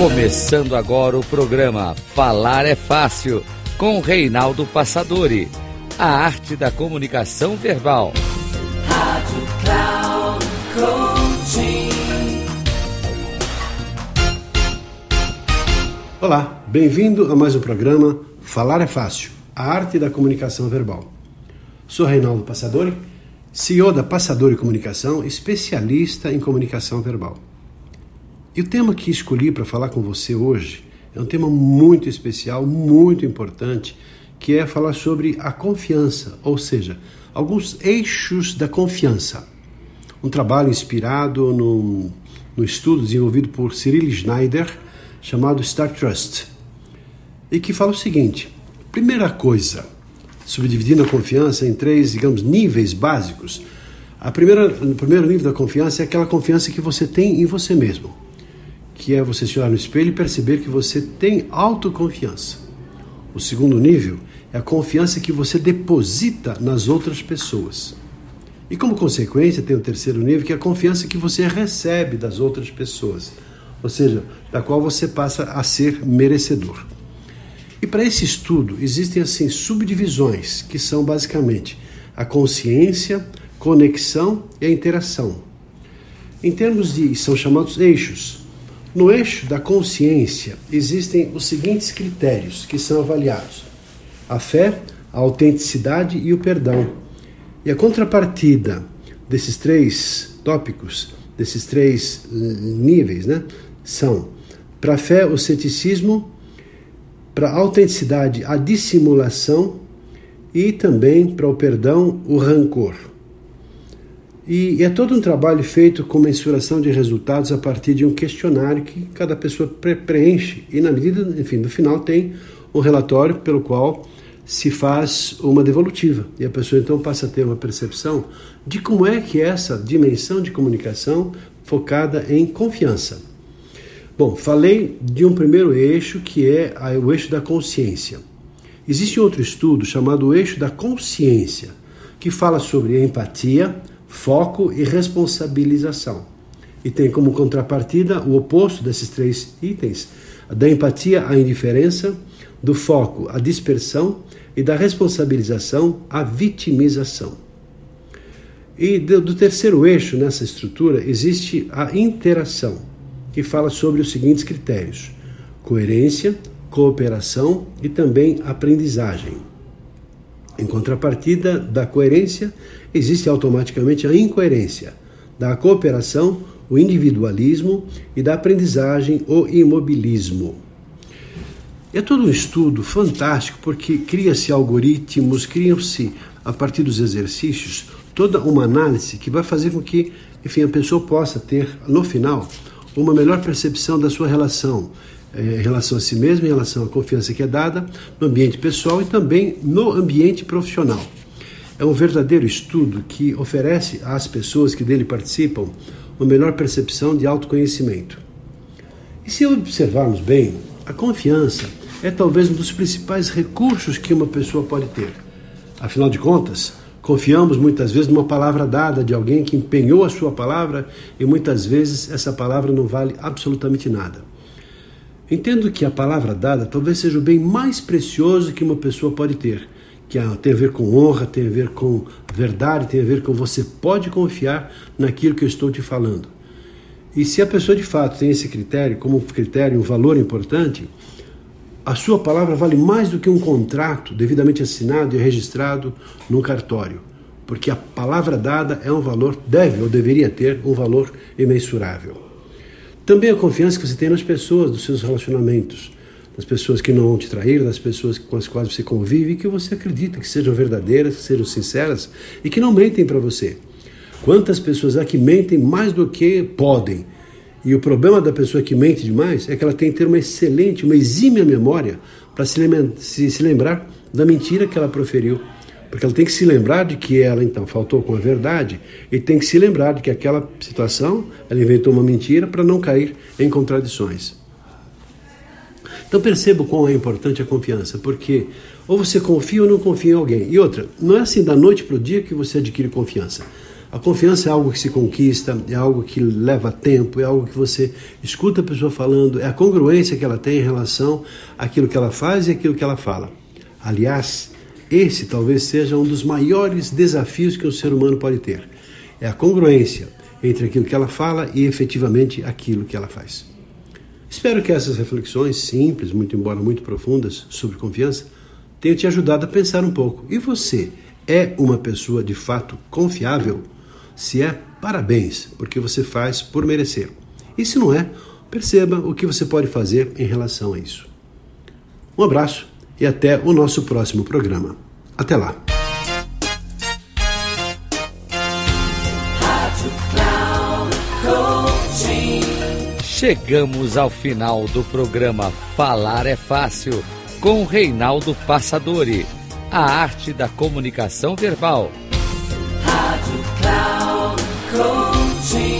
Começando agora o programa Falar é Fácil, com Reinaldo Passadori. A arte da comunicação verbal. Rádio Cloud Coaching. Olá, bem-vindo a mais um programa Falar é Fácil, a arte da comunicação verbal. Sou Reinaldo Passadori, CEO da Passadori Comunicação, especialista em comunicação verbal. E o tema que escolhi para falar com você hoje é um tema muito especial, muito importante, que é falar sobre a confiança, ou seja, alguns eixos da confiança. Um trabalho inspirado no, no estudo desenvolvido por Cyril Schneider, chamado Star Trust, e que fala o seguinte: primeira coisa, subdividindo a confiança em três, digamos, níveis básicos. A primeira, o primeiro nível da confiança é aquela confiança que você tem em você mesmo que é você se olhar no espelho e perceber que você tem autoconfiança. O segundo nível é a confiança que você deposita nas outras pessoas. E como consequência, tem o terceiro nível, que é a confiança que você recebe das outras pessoas, ou seja, da qual você passa a ser merecedor. E para esse estudo existem assim subdivisões, que são basicamente a consciência, conexão e a interação. Em termos de são chamados eixos. No eixo da consciência existem os seguintes critérios que são avaliados: a fé, a autenticidade e o perdão. E a contrapartida desses três tópicos, desses três eh, níveis, né, são para a fé o ceticismo, para a autenticidade a dissimulação e também para o perdão o rancor. E é todo um trabalho feito com mensuração de resultados a partir de um questionário que cada pessoa preenche e, na medida, enfim, no final tem um relatório pelo qual se faz uma devolutiva e a pessoa então passa a ter uma percepção de como é que é essa dimensão de comunicação focada em confiança. Bom, falei de um primeiro eixo que é o eixo da consciência. Existe outro estudo chamado o eixo da consciência, que fala sobre empatia, foco e responsabilização. E tem como contrapartida o oposto desses três itens: da empatia a indiferença, do foco a dispersão e da responsabilização a vitimização. E do terceiro eixo nessa estrutura existe a interação, que fala sobre os seguintes critérios: coerência, cooperação e também aprendizagem. Em contrapartida da coerência, existe automaticamente a incoerência, da cooperação, o individualismo e da aprendizagem, o imobilismo. É todo um estudo fantástico porque cria-se algoritmos, criam-se a partir dos exercícios toda uma análise que vai fazer com que, enfim, a pessoa possa ter no final uma melhor percepção da sua relação em relação a si mesmo, em relação à confiança que é dada no ambiente pessoal e também no ambiente profissional. É um verdadeiro estudo que oferece às pessoas que dele participam uma melhor percepção de autoconhecimento. E se observarmos bem, a confiança é talvez um dos principais recursos que uma pessoa pode ter. Afinal de contas, confiamos muitas vezes numa palavra dada de alguém que empenhou a sua palavra e muitas vezes essa palavra não vale absolutamente nada. Entendo que a palavra dada talvez seja o bem mais precioso que uma pessoa pode ter que tem a ver com honra, tem a ver com verdade, tem a ver com você pode confiar naquilo que eu estou te falando. E se a pessoa de fato tem esse critério como critério, um valor importante, a sua palavra vale mais do que um contrato devidamente assinado e registrado num cartório, porque a palavra dada é um valor, deve ou deveria ter um valor imensurável. Também a confiança que você tem nas pessoas, dos seus relacionamentos das pessoas que não vão te trair, das pessoas com as quais você convive e que você acredita que sejam verdadeiras, que sejam sinceras e que não mentem para você. Quantas pessoas há que mentem mais do que podem? E o problema da pessoa que mente demais é que ela tem que ter uma excelente, uma exímia memória para se, se, se lembrar da mentira que ela proferiu. Porque ela tem que se lembrar de que ela então faltou com a verdade e tem que se lembrar de que aquela situação ela inventou uma mentira para não cair em contradições. Então perceba quão é importante a confiança, porque ou você confia ou não confia em alguém. E outra, não é assim da noite para o dia que você adquire confiança. A confiança é algo que se conquista, é algo que leva tempo, é algo que você escuta a pessoa falando, é a congruência que ela tem em relação àquilo que ela faz e aquilo que ela fala. Aliás, esse talvez seja um dos maiores desafios que o ser humano pode ter. É a congruência entre aquilo que ela fala e efetivamente aquilo que ela faz. Espero que essas reflexões simples, muito embora muito profundas, sobre confiança, tenham te ajudado a pensar um pouco. E você é uma pessoa de fato confiável? Se é, parabéns, porque você faz por merecer. E se não é, perceba o que você pode fazer em relação a isso. Um abraço e até o nosso próximo programa. Até lá! Chegamos ao final do programa Falar é Fácil com Reinaldo Passadori, a arte da comunicação verbal. Rádio Cloud Coaching.